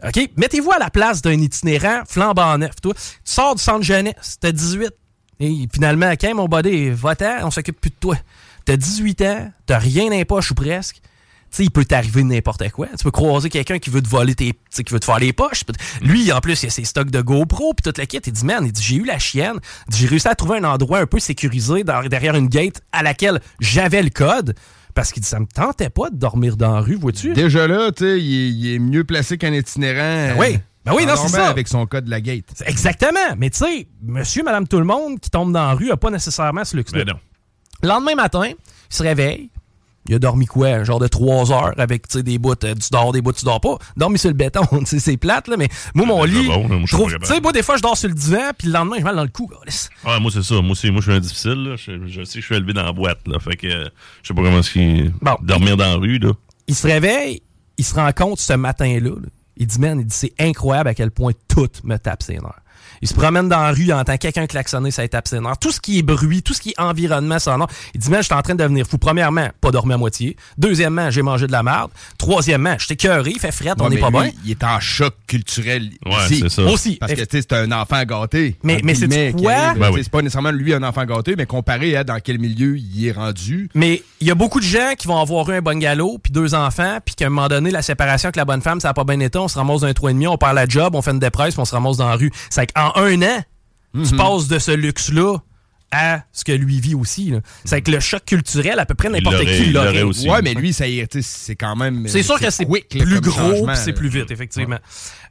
OK? Mettez-vous à la place d'un itinérant flambant neuf. Toi, tu sors du centre jeunesse, t'as 18. Et finalement, quand mon body, va-t'en, on s'occupe plus de toi. T'as 18 ans, t'as rien dans ou presque. Tu sais, il peut t'arriver n'importe quoi. Tu peux croiser quelqu'un qui veut te voler tes, tu sais, qui veut te faire les poches. Lui, en plus, il a ses stocks de GoPro puis toute la kit. Il dit, man, il dit, j'ai eu la chienne. J'ai réussi à trouver un endroit un peu sécurisé dans- derrière une gate à laquelle j'avais le code. Parce qu'il dit, ça me tentait pas de dormir dans la rue, vois-tu? Déjà là, tu sais, il, est- il est mieux placé qu'un itinérant. Ben oui. Ben oui, non, c'est ça. Avec son code de la gate. Exactement. Mais tu sais, monsieur, madame, tout le monde qui tombe dans la rue a pas nécessairement ce luxe-là. Ben non. Le lendemain matin, il se réveille. Il a dormi quoi? Genre de trois heures avec des bouts, euh, tu dors, des bouts, tu dors pas. Dormi sur le béton, c'est plate, là, mais moi, mon lit. bon, moi, Tu sais, moi, des fois, je dors sur le divan, puis le lendemain, j'ai mal dans le cou. Ah, moi, c'est ça. Moi aussi, moi, je suis un difficile, là. Je, je sais que je suis élevé dans la boîte, là. Fait que, euh, je sais pas comment est-ce qu'il... Bon. Dormir dans la rue, là. Il se réveille, il se rend compte ce matin-là. là. il dit, man, il dit, c'est incroyable à quel point tout me tape ses nerfs. Il se promène dans la rue, il entend quelqu'un klaxonner, ça ses nerfs. Tout ce qui est bruit, tout ce qui est environnement sonore. Il dit, man, je suis en train de devenir fou. Premièrement, pas dormir à moitié. Deuxièmement, j'ai mangé de la merde. Troisièmement, je écœuré, il fait frette, on n'est mais pas lui, bien. Il est en choc culturel. Ouais, ici. c'est ça. Aussi. Parce que tu sais, c'est un enfant gâté. Mais- mais c'est quoi? Ben oui. C'est pas nécessairement lui un enfant gâté, mais comparé à dans quel milieu il est rendu. Mais il y a beaucoup de gens qui vont avoir eu un bungalow, puis deux enfants, puis qu'à un moment donné, la séparation avec la bonne femme, ça n'a pas bien été, on se ramasse dans un 3,5, on perd la job, on fait une dépresse, puis on se ramasse dans la rue. C'est qu'en un an, Mhm. tu passes de ce luxe-là à ce que lui vit aussi. là. C'est que le choc culturel, à peu près n'importe l'aurait- qui il l'aurait. l'aurait aussi. Ouais, mais lui, ça c'est quand même. C'est sûr que c'est plus gros, c'est plus vite, effectivement.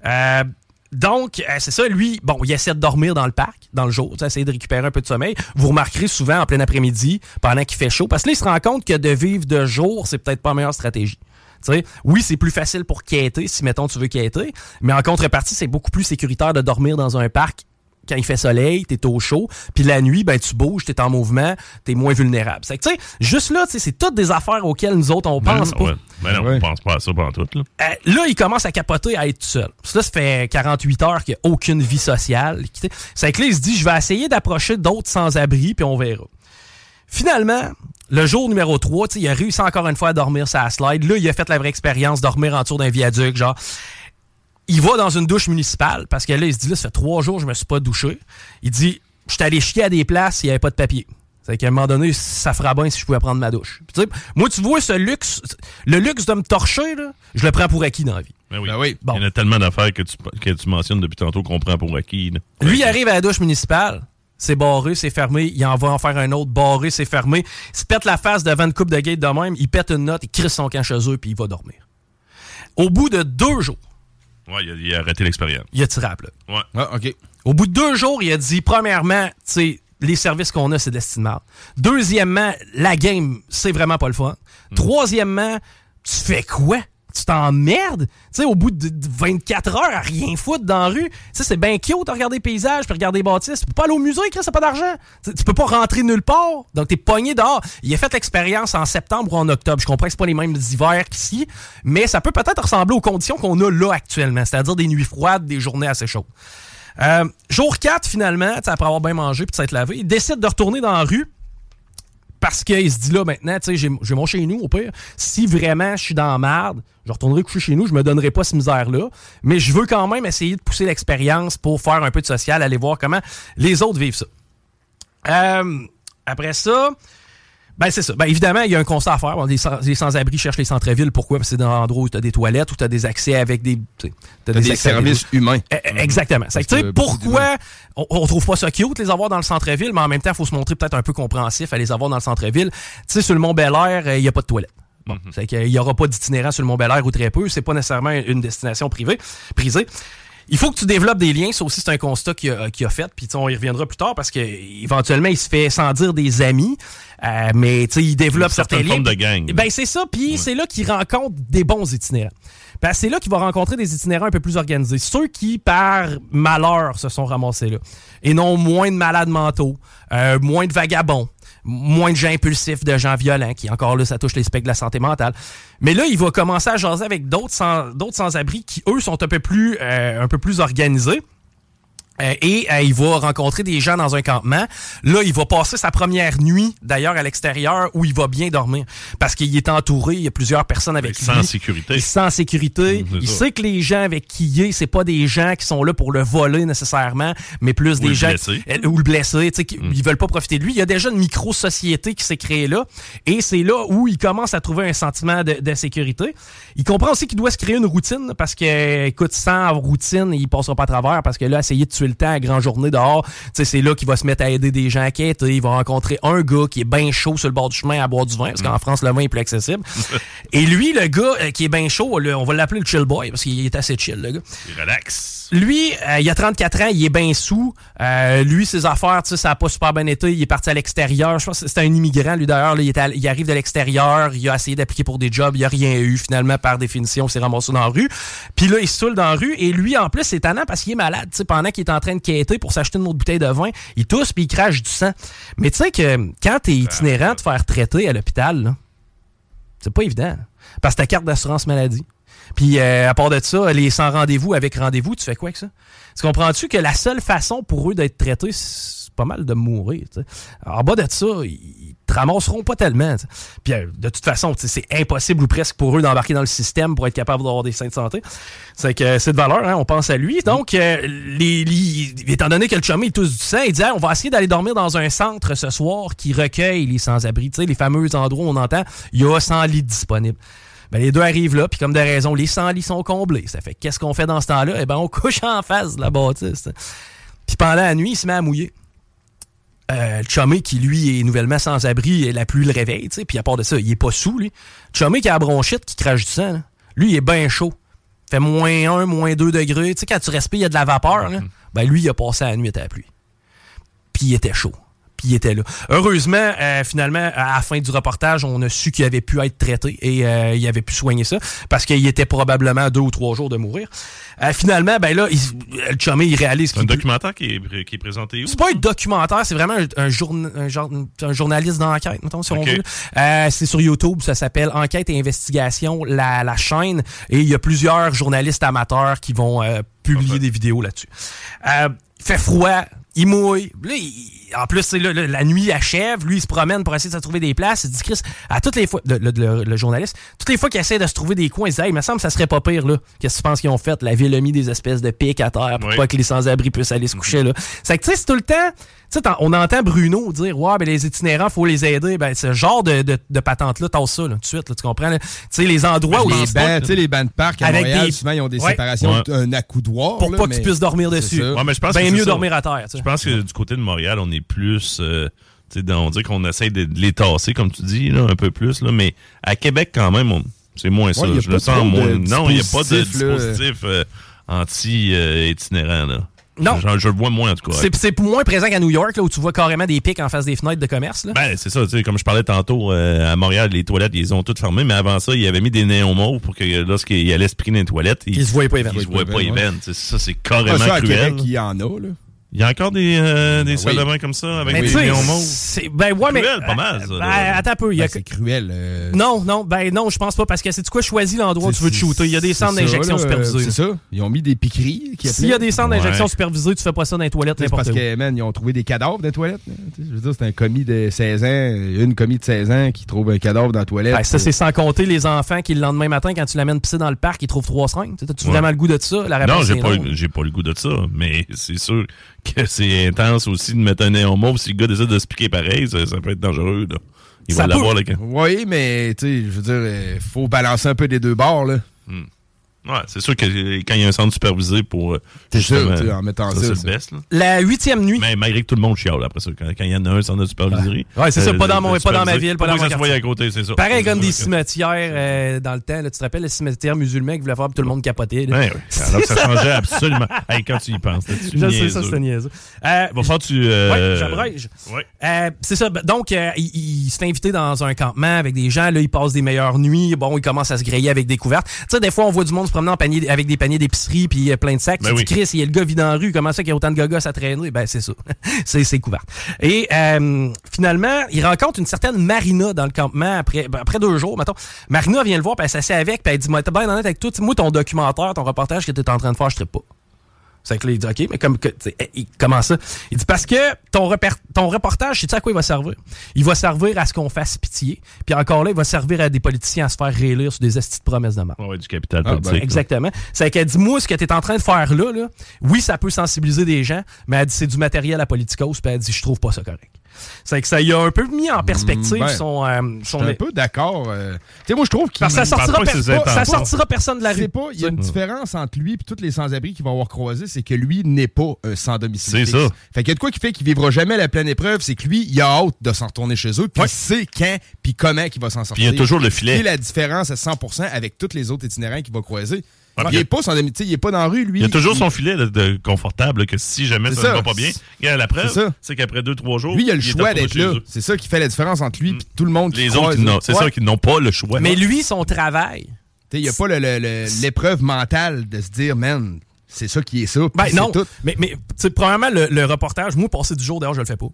Euh, donc, euh, c'est ça, lui, bon, il essaie de dormir dans le parc, dans le jour, tu sais, essayer de récupérer un peu de sommeil. Vous remarquerez souvent en plein après-midi, pendant qu'il fait chaud, parce que là, il se rend compte que de vivre de jour, c'est peut-être pas la meilleure stratégie. Tu sais, oui, c'est plus facile pour quêter, si, mettons, tu veux quêter, mais en contrepartie, c'est beaucoup plus sécuritaire de dormir dans un parc quand il fait soleil, t'es au chaud, puis la nuit, ben tu bouges, t'es en mouvement, t'es moins vulnérable. C'est que, tu sais, juste là, tu sais, c'est toutes des affaires auxquelles nous autres, on pense Ben, pas. ouais. Ben non, Ouais. on pense pas à ça pendant tout, là. Euh, là, il commence à capoter à être tout seul. Parce que là, ça fait 48 heures qu'il n'y a aucune vie sociale. C'est que là, il se dit, je vais essayer d'approcher d'autres sans-abri, puis on verra. Finalement, le jour numéro 3, tu sais, il a réussi encore une fois à dormir sa slide. Là, il a fait la vraie expérience, dormir en dessous d'un viaduc, genre. Il va dans une douche municipale, parce que là, il se dit, là, ça fait trois jours, je me suis pas douché. Il dit, je suis allé chier à des places, il n'y avait pas de papier. C'est qu'à un moment donné, ça fera bien si je pouvais prendre ma douche. Puis, tu sais, moi, tu vois, ce luxe, le luxe de me torcher, là, je le prends pour acquis dans la vie. Ben oui. Ben oui. Bon. Il y en a tellement d'affaires que tu, que tu mentionnes depuis tantôt qu'on prend pour acquis, là. Lui, il arrive à la douche municipale. C'est barré, c'est fermé. Il en va en faire un autre. Barré, c'est fermé. Il se pète la face devant une coupe de gate de même. Il pète une note, il crisse son camp chez eux, puis il va dormir. Au bout de deux jours, Ouais, il a, il a arrêté l'expérience. il a tiré à la. Ouais. Ah, OK. Au bout de deux jours, il a dit, premièrement, tu sais, les services qu'on a, c'est d'estimable. Deuxièmement, la game, c'est vraiment pas le fun. Troisièmement, tu fais quoi? Tu t'emmerdes? Tu sais, au bout de de 24 heures à rien foutre dans la rue, tu sais, c'est bien cute de regarder les paysages puis regarder les bâtisses. Tu peux pas aller au musée, Chris, c'est pas d'argent. Tu peux pas rentrer nulle part. Donc, t'es pogné dehors. Il a fait l'expérience en septembre ou en octobre. Je comprends que c'est pas les mêmes hivers qu'ici, mais ça peut peut-être ressembler aux conditions qu'on a là actuellement, c'est-à-dire des nuits froides, des journées assez chaudes. Euh, jour 4, finalement, après avoir bien mangé puis s'être lavé, il décide de retourner dans la rue parce qu'il se dit là maintenant, tu sais, j'ai mon chez nous au pire. Si vraiment je suis dans la merde, je retournerai coucher chez nous, je me donnerai pas cette misère-là. Mais je veux quand même essayer de pousser l'expérience pour faire un peu de social, aller voir comment les autres vivent ça. Euh, après ça, ben c'est ça. Ben évidemment, il y a un constat à faire. Bon, les, sans- les sans-abri cherchent les centres-villes. Pourquoi? Parce que c'est dans l'endroit où tu as des toilettes, où tu as des accès avec des... tu sais, t'as T'as des services humains. Eh, eh, Exactement. C'est que, pourquoi on, on trouve pas ça cute les avoir dans le centre-ville, mais en même temps, il faut se montrer peut-être un peu compréhensif à les avoir dans le centre-ville. Tu sais, sur le Mont Bel Air, il n'y a pas de toilette. Bon, c'est qu'il y aura pas d'itinérant sur le Mont Bel Air ou très peu. C'est pas nécessairement une destination privée, prisée. Il faut que tu développes des liens. Ça aussi, c'est un constat qu'il a, qu'il a fait. Puis on y reviendra plus tard parce que éventuellement, il se fait sans dire des amis. Euh, mais il développe Une certains certaine liens. forme de gang. Ben c'est ça. Puis c'est là qu'il rencontre des bons itinérants. Ben, c'est là qu'il va rencontrer des itinérants un peu plus organisés. Ceux qui, par malheur, se sont ramassés là. Et non moins de malades mentaux, euh, moins de vagabonds, moins de gens impulsifs, de gens violents, qui encore là, ça touche les spectres de la santé mentale. Mais là, il va commencer à jaser avec d'autres sans, d'autres sans-abri qui, eux, sont un peu plus, euh, un peu plus organisés. Euh, et euh, il va rencontrer des gens dans un campement. Là, il va passer sa première nuit, d'ailleurs, à l'extérieur, où il va bien dormir. Parce qu'il est entouré, il y a plusieurs personnes avec Il lui. en sécurité. Il en sécurité. Mmh, c'est il ça. sait que les gens avec qui il est, c'est pas des gens qui sont là pour le voler nécessairement, mais plus Ou des gens... blesser. Mmh. Euh, Ou le blesser, qui- ils veulent pas profiter de lui. Il y a déjà une micro-société qui s'est créée là. Et c'est là où il commence à trouver un sentiment de, de sécurité. Il comprend aussi qu'il doit se créer une routine parce que, écoute, sans routine, il passera pas à travers parce que là, essayer de tuer le temps à grande journée dehors, tu sais, c'est là qu'il va se mettre à aider des gens à quêter. Il va rencontrer un gars qui est bien chaud sur le bord du chemin à boire du vin parce qu'en France, le vin est plus accessible. Et lui, le gars euh, qui est bien chaud, on va l'appeler le chill boy parce qu'il est assez chill, le gars. Relax. Lui, euh, il a 34 ans, il est bien sous. Euh, lui, ses affaires, tu sais, ça a pas super bien été. Il est parti à l'extérieur. Je pense que c'était un immigrant, lui d'ailleurs. là, Il, il arrive de l'extérieur, il a essayé d'appliquer pour des jobs, il a rien eu. Finalement, par définition, il s'est ramassé dans la rue. Puis là, il se saoule dans la rue. Et lui, en plus, c'est tannant parce qu'il est malade. Tu sais, pendant qu'il est en train de quêter pour s'acheter une autre bouteille de vin, il tousse puis il crache du sang. Mais tu sais que quand t'es itinérant, te faire traiter à l'hôpital, là, c'est pas évident. Parce que ta carte d'assurance maladie. Puis à part de ça, les sans rendez-vous avec rendez-vous, tu fais quoi avec ça? Tu comprends-tu que la seule façon pour eux d'être traités, c'est pas mal de mourir. En bas de ça, ils te ramasseront pas tellement. Puis euh, de toute façon, c'est impossible ou presque pour eux d'embarquer dans le système pour être capable d'avoir des soins de santé. C'est que c'est de valeur, hein, on pense à lui. Donc, euh, étant donné que le chumé il tousse du sang, il dit on va essayer d'aller dormir dans un centre ce soir qui recueille les sans-abri. Les fameux endroits où on entend il y a 100 lits disponibles. Ben, les deux arrivent là, puis comme de raison, les 100 lits sont comblés. Ça fait qu'est-ce qu'on fait dans ce temps-là? Eh ben, on couche en face de la bâtisse. Puis pendant la nuit, il se met à mouiller. Euh, chumé qui, lui, est nouvellement sans abri, et la pluie le réveille, tu sais. Puis à part de ça, il est pas sous, lui. Chumé qui a la bronchite, qui crache du sang, là, lui, il est bien chaud. Fait moins 1, moins 2 degrés. Tu sais, quand tu respires, il y a de la vapeur, là. Ben, lui, il a passé la nuit à la pluie. Puis il était chaud. Puis il était là. Heureusement, euh, finalement, à la fin du reportage, on a su qu'il avait pu être traité et euh, il avait pu soigner ça parce qu'il était probablement deux ou trois jours de mourir. Euh, finalement, ben là, il- le chumé, il réalise C'est un documentaire qui est, qui est présenté où? c'est pas un documentaire, c'est vraiment un, un, journa- un genre- un journaliste d'enquête, mettons, si on veut. Euh, c'est sur YouTube, ça s'appelle Enquête et investigation, la, la chaîne, et il y a plusieurs journalistes amateurs qui vont euh, publier des vidéos là-dessus. Euh, il fait froid, il mouille. Là, il- en plus, c'est là, là, la nuit achève. Lui, il se promène pour essayer de se trouver des places. Il dit, Chris, à toutes les fois, le, le- le- le journaliste, toutes les fois qu'il essaie de se trouver des coins, il dit, hey, il me semble que ça serait pas pire, là. Qu'est-ce que tu penses qu'ils ont fait? La ville a mis des espèces de pics à terre pour Oui. pas que les sans-abri puissent aller se coucher, là. C'est que, tu sais, c'est tout le temps, tu sais, on entend Bruno dire, ouais, ben, les itinérants, faut les aider. Ben, ce genre de, de, de patente-là, tasse ça, là, tout de suite, là, tu comprends, là. Tu sais, les endroits où les bancs, tu sais, les bancs de parc à Avec Montréal, des- souvent, ils ont des Ouais. séparations Ouais. d'un accoudoir. pour là, pas que tu puisses dormir dessus. Ouais, mais je pense ben mieux ça. dormir à terre. Je pense que du côté de Montréal, on est plus. euh, on dirait qu'on essaie de les tasser, comme tu dis, là, un peu plus. Là, mais à Québec, quand même, c'est moins ça. Ouais, Je le sens moins. Non, il n'y a pas de dispositif euh, anti-itinérant. là. Non. Je le vois moins, en tout cas. C'est c'est moins présent qu'à New York, là, où tu vois carrément des pics en face des fenêtres de commerce. Là. Ben, c'est ça, tu sais, comme je parlais tantôt, euh, à Montréal, les toilettes, ils ont toutes fermées, mais avant ça, ils avaient mis des néons mauves pour que lorsqu'ils allaient se dans les toilettes, ils Qu'ils se voyaient pas, les ils se voyaient pas Ouais. les sais, Ça, c'est Ah, carrément ça, à cruel. Québec, il y en a, là. Il y a encore des, euh, des Ben salles oui. de bain comme ça, avec Mais des néons mauves. c'est- ben ouais, mais. Cruel, pas mal, ça, Ben, là. attends un peu. a Ben, c'est cruel. euh, Non, non, ben non, je pense pas, parce que c'est du quoi, choisis l'endroit où tu veux te shooter. Il y a des centres d'injection supervisés. C'est ça. Ils ont mis des piqueries. qui S'il y a des centres Ouais. d'injection supervisés, tu fais pas ça dans les toilettes C'est n'importe parce où. que, man, ils ont trouvé des cadavres dans les toilettes. Je veux dire, c'est un commis de 16 ans, une commis de 16 ans qui trouve un cadavre dans la toilette. Ben, ça, c'est sans compter les enfants qui, le lendemain matin, quand tu l'amènes pisser dans le parc, ils trouvent trois seringues. T'as-tu vraiment le goût de ça? La réponse Non, j'ai est pas, non. j'ai pas le goût de ça, mais c'est sûr que c'est intense aussi de mettre un néon mauve. Si le gars décide de se piquer pareil, ça, ça peut être dangereux. Là. Il Ça va l'avoir, le camp. Oui, mais tu sais, je veux dire, il faut balancer un peu des deux bords, là. Ouais, c'est sûr que quand il y a un centre supervisé pour. euh, C'est justement, sûr, tu en mettant ça, c'est ça. le best. Là. La huitième nuit. Mais malgré que tout le monde chiale après ça. Quand, quand il y en a un centre de superviserie. Ouais, c'est ça, pas dans mon- pas dans ma supervisé, ville, pas dans mon voyait à quartier. côté, c'est ça. Pareil comme des cimetières euh, dans le temps. Là, tu te rappelles, le cimetière musulman qui voulait faire tout le monde capotait. là. Ouais, ouais. Alors que ça changeait absolument. Hey, quand tu y penses, là, tu Je sais, ça, c'était niaiseux. Euh, Va falloir que tu. euh, Ouais, j'abrège. Ouais. Euh, c'est ça. ben, Donc, euh, il s'est invité dans un campement avec des gens. Là, il passe des meilleures nuits. Bon, il commence à se griller avec des couvertes. Tu sais, des fois, on voit du monde se promener en panier, avec des paniers d'épicerie puis euh, plein de sacs. Ben tu oui. dis, Chris, il y a le gars vide dans la rue. Comment ça qu'il y a autant de gogos à traîner? Ben, c'est ça. c'est c'est couvert. Et euh, finalement, il rencontre une certaine Marina dans le campement après, ben, après deux jours, mettons. Marina vient le voir, puis elle s'assied avec, puis elle dit, moi, t'es bien honnête avec toi. Moi, ton documentaire, ton reportage que t'es en train de faire, je ne pas. C'est que là, il dit, OK, mais comme, que, sais, eh, il- comment ça? Il dit, parce que ton, repère- ton reportage, sais-tu à quoi il va servir? Il va servir à ce qu'on fasse pitié. Puis encore là, il va servir à des politiciens à se faire réélire sur des estis de promesses de mort. Ouais, ouais, du capital Ah, ben, politique. Exactement. C'est qu'elle dit, moi, ce que tu es en train de faire là, là, oui, ça peut sensibiliser des gens, mais elle dit, c'est du matériel à politicos, puis elle dit, je trouve pas ça correct. C'est que ça y a un peu mis en perspective ben, son, euh, Je son suis un peu d'accord. euh. Tu sais, moi, je trouve qu'il Parce que ça sortira, pas pas- ça personne de la C'est rue. pas, il y a une différence entre lui et tous les sans-abri qu'il va avoir croisé, c'est que lui n'est pas un sans domicile. C'est ça. Fait qu'il y a de quoi qui fait qu'il vivra jamais la pleine épreuve, c'est que lui, il a hâte de s'en retourner chez eux, puis il sait quand, puis comment qu'il va s'en sortir. Puis il y a toujours le filet. C'est la différence à 100% avec tous les autres itinérants qu'il va croiser. Ah, il puis- est pas sans domicile, il est pas dans la rue, lui. Il a toujours son filet de, de confortable que si jamais ça, ne va pas bien, regarde, la preuve, C'est ça. c'est qu'après deux, trois jours, Lui, il a le est choix d'être là. C'est ça qui fait la différence entre lui et tout le monde qui Les croise. autres, c'est Ouais. ça qu'ils n'ont pas le choix. Mais lui, son travail, Il n'y a pas l'épreuve mentale de se dire, man, c'est ça qui est ça. Ben c'est non. tout. Mais, mais tu sais, premièrement, le, le reportage, moi, passer du jour, d'ailleurs, je le fais pas.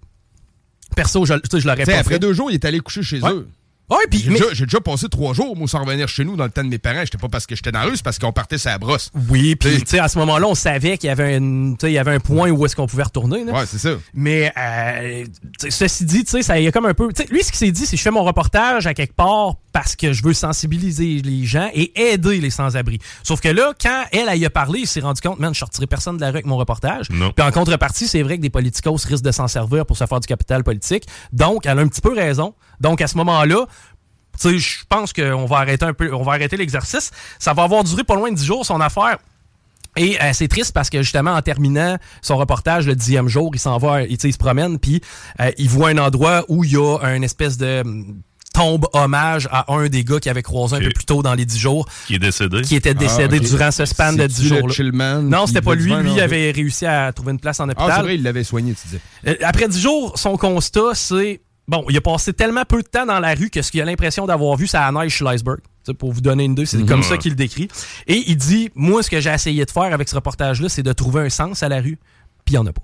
Perso, je, je l'aurais pas après fait. deux jours, il est allé coucher chez Ouais. eux. Ouais, puis, J'ai mais- déjà, j'ai déjà passé trois jours, moi, sans revenir chez nous dans le temps de mes parents. J'étais pas parce que j'étais dans la rue, c'est parce qu'on partait sa brosse. Oui, puis tu sais, à ce moment-là, on savait qu'il y avait, une, tu sais, il y avait un point où est-ce qu'on pouvait retourner. là. Ouais, c'est ça. Mais euh, ceci dit, tu sais, ça y a comme un peu. Lui, ce qu'il s'est dit, c'est je fais mon reportage à quelque part parce que je veux sensibiliser les gens et aider les sans-abri. Sauf que là, quand elle, elle y a parlé, il s'est rendu compte, man, je sortirai personne de la rue avec mon reportage. Non. Puis en contrepartie, c'est vrai que des politicos risquent de s'en servir pour se faire du capital politique. Donc, elle a un petit peu raison. Donc, à ce moment-là, tu sais, je pense qu'on va arrêter un peu, on va arrêter l'exercice. Ça va avoir duré pas loin de 10 jours, son affaire. Et euh, c'est triste parce que justement, en terminant son reportage le dixième jour, il s'en va, il, tu sais, il se promène, puis euh, il voit un endroit où il y a un espèce de hum, tombe hommage à un des gars qu'il avait croisé un peu plus tôt dans les dix jours, Qui est décédé. qui était décédé Ah, ok. durant ce span de dix C'est-tu le jours. Chillman Non, qui c'était pas lui. Lui, il avait réussi à trouver une place en Ah, hôpital. c'est vrai, il l'avait soigné, tu disais. Euh, Après dix jours, son constat, c'est bon, il a passé tellement peu de temps dans la rue que ce qu'il a l'impression d'avoir vu, c'est la neige l'iceberg. Pour vous donner une idée, c'est comme ça qu'il le décrit. Et il dit Moi, ce que j'ai essayé de faire avec ce reportage-là, c'est de trouver un sens à la rue, puis il n'y en a pas.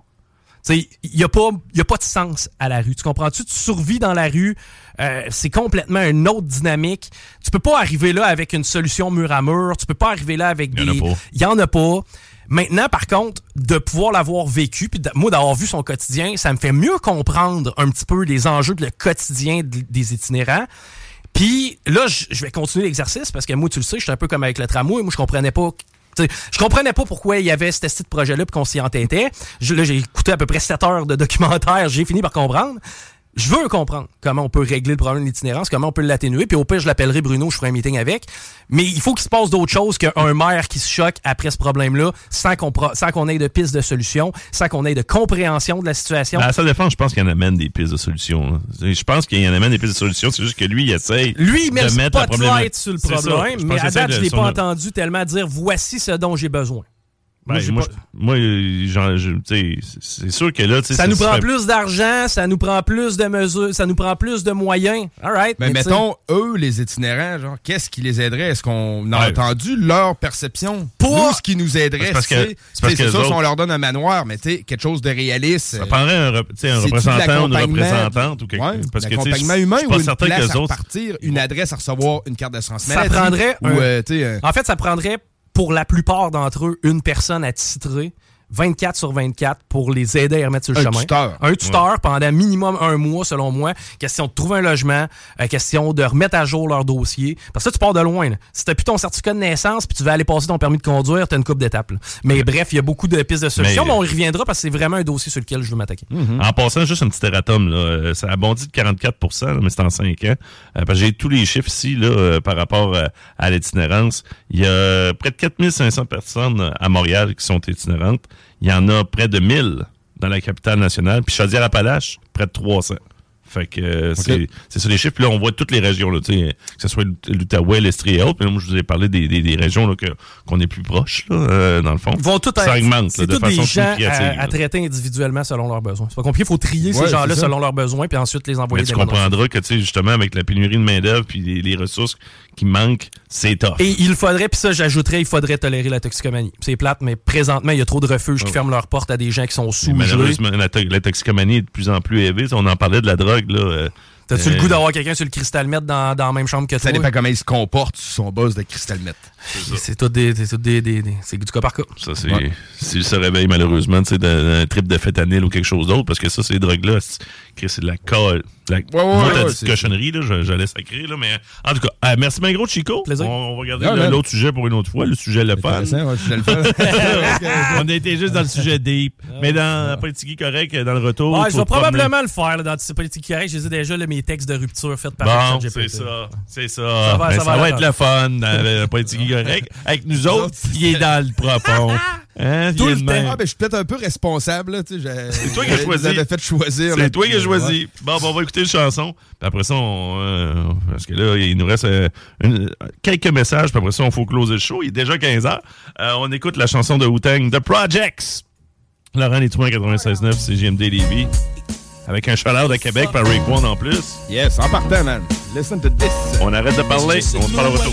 Tu sais, Il n'y a, pas- il y a pas de sens à la rue. Tu comprends-tu? Tu survis dans la rue, euh, c'est complètement une autre dynamique. Tu peux pas arriver là avec une solution mur à mur. Tu peux pas arriver là avec Il y en a des. pas. Il y en a pas. Maintenant, par contre, de pouvoir l'avoir vécu, puis de- moi d'avoir vu son quotidien, ça me fait mieux comprendre un petit peu les enjeux de le quotidien de- des itinérants. Puis là, je vais continuer l'exercice parce que moi, tu le sais, je suis un peu comme avec le tramway. Moi, je comprenais pas. Je comprenais pas pourquoi il y avait ce petit projet-là puis qu'on s'y entêtait. Là, j'ai écouté à peu près 7 heures de documentaire. J'ai fini par comprendre. Je veux comprendre comment on peut régler le problème de l'itinérance, comment on peut l'atténuer. Puis au pire, je l'appellerai Bruno, je ferai un meeting avec. Mais il faut qu'il se passe d'autres choses qu'un maire qui se choque après ce problème-là sans qu'on sans qu'on ait de pistes de solution, sans qu'on ait de compréhension de la situation. À sa défense, je pense qu'il y en amène des pistes de solutions. là. Je pense qu'il y en amène des pistes de solutions. C'est juste que lui, il essaye Lui, il met de le mettre spotlight problématique. sur le problème, mais à date, je l'ai pas entendu tellement dire voici ce dont j'ai besoin. Moi, Ben, moi, moi, c'est sûr que là, tu sais, Ça c'est- nous prend plus d'argent, ça nous prend plus de mesures, ça nous prend plus de moyens. All right. Mais, mettons, eux, les itinérants, genre, qu'est-ce qui les aiderait? Est-ce qu'on a Ouais. entendu leur perception? Nous, ce qui nous aiderait, C'est parce que- c'est c'est parce c'est que ça, les si on autres- leur donne un manoir, mais tu sais, quelque chose de réaliste. Ça euh, prendrait un, rep- un représentant ou une représentante ou quelque Ouais, parce que sais, l'accompagnement je humain ou une place à autres. repartir, une adresse à recevoir une carte d'assurance Ça maladie. prendrait tu sais, euh, En fait, ça prendrait pour la plupart d'entre eux une personne à titrer 24 sur 24 pour les aider à remettre sur le Un chemin. tuteur. Un tuteur pendant minimum un mois, selon moi. Question de trouver un logement, euh, question de remettre à jour leur dossier. Parce que ça, tu pars de loin. là. Si t'as plus ton certificat de naissance puis tu veux aller passer ton permis de conduire, t'as une coupe d'étapes. là. Mais bref, il y a beaucoup de pistes de solutions, Mais- mais, on y reviendra parce que c'est vraiment un dossier sur lequel je veux m'attaquer. En passant, juste un petit erratum, là, euh, ça a bondi de 44 là, mais c'est en 5 ans. Euh, parce que j'ai tous les chiffres ici là, euh, par rapport euh, à l'itinérance. Il y a près de 4500 personnes à Montréal qui sont itinérantes. Il y en a près de 1000 dans la capitale nationale. Puis Chaudière-Appalaches, près de 300. Fait que euh, c'est c'est ça les chiffres. Puis là, on voit toutes les régions, là, que ce soit l'Outaouais, l'Estrie et autres. Puis là, moi, je vous ai parlé des, des, des régions qu'on est plus proche, là, euh, dans le fond. Ils vont tout Ça augmente là, de des façon gens à, à traiter individuellement selon leurs besoins. C'est pas compliqué. Il faut trier Ouais, ces gens-là selon leurs besoins puis ensuite les envoyer Mais tu comprendras que, justement, avec la pénurie de main-d'œuvre puis les, les ressources qui manquent, c'est tough. Et il faudrait, puis ça, j'ajouterais, il faudrait tolérer la toxicomanie. C'est plate, mais présentement, il y a trop de refuges qui ferment leurs portes à des gens qui sont sous malheureusement, la, to- la toxicomanie est de plus en plus élevée. On en parlait de la drogue, là. euh, T'as-tu le euh, goût d'avoir quelqu'un sur le cristal mètre dans, dans la même chambre que Ça toi? dépend comment il se comporte sur son boss de cristal net. C'est tout des, c'est tout des, des- des- c'est du cas par cas. Ça, c'est. Ouais. S'il se réveille, malheureusement, tu sais, d'un trip de fétanyl ou quelque chose d'autre, parce que ça, ces drogues-là, c'est de la colle. La, ouais, moi, t'as ouais, dit cochonnerie, là, je- j'allais sacrer, là, mais en tout cas, euh, merci bien gros, Chico. Plaisir. On, on va regarder Ah, l'autre sujet pour une autre fois, le sujet le fun. Je le faire. on a été juste dans le sujet deep. Mais dans la politique correct, dans le retour. Ouais, je vais probablement le faire là, dans ces politiques correctes. J'ai déjà là, mes textes de rupture faits par Bon, c'est ça. C'est ça. Ça va- ça ça va va, aller. être le fun dans le politique correct. Avec nous autres, il est dans le profond. Hein, Tout est le temps. Ah, ben, je suis peut-être un peu responsable. là, tu sais, C'est toi qui as choisi. avais fait choisir. C'est toi qui as choisi. Bon, ben, on va écouter une chanson. Puis après ça, on, euh, parce que là, il nous reste euh, une- quelques messages. Puis après ça, on faut closer le show. Il est déjà 15 heures. Euh, on écoute la chanson de Wu-Tang, The Projects. Laurent Létouin, 96.9, c'est JMD Lévis. Avec un chaleur de Québec par Rick One en plus. Yes, en partant, man. Listen to this. On arrête de parler. On se parle au retour.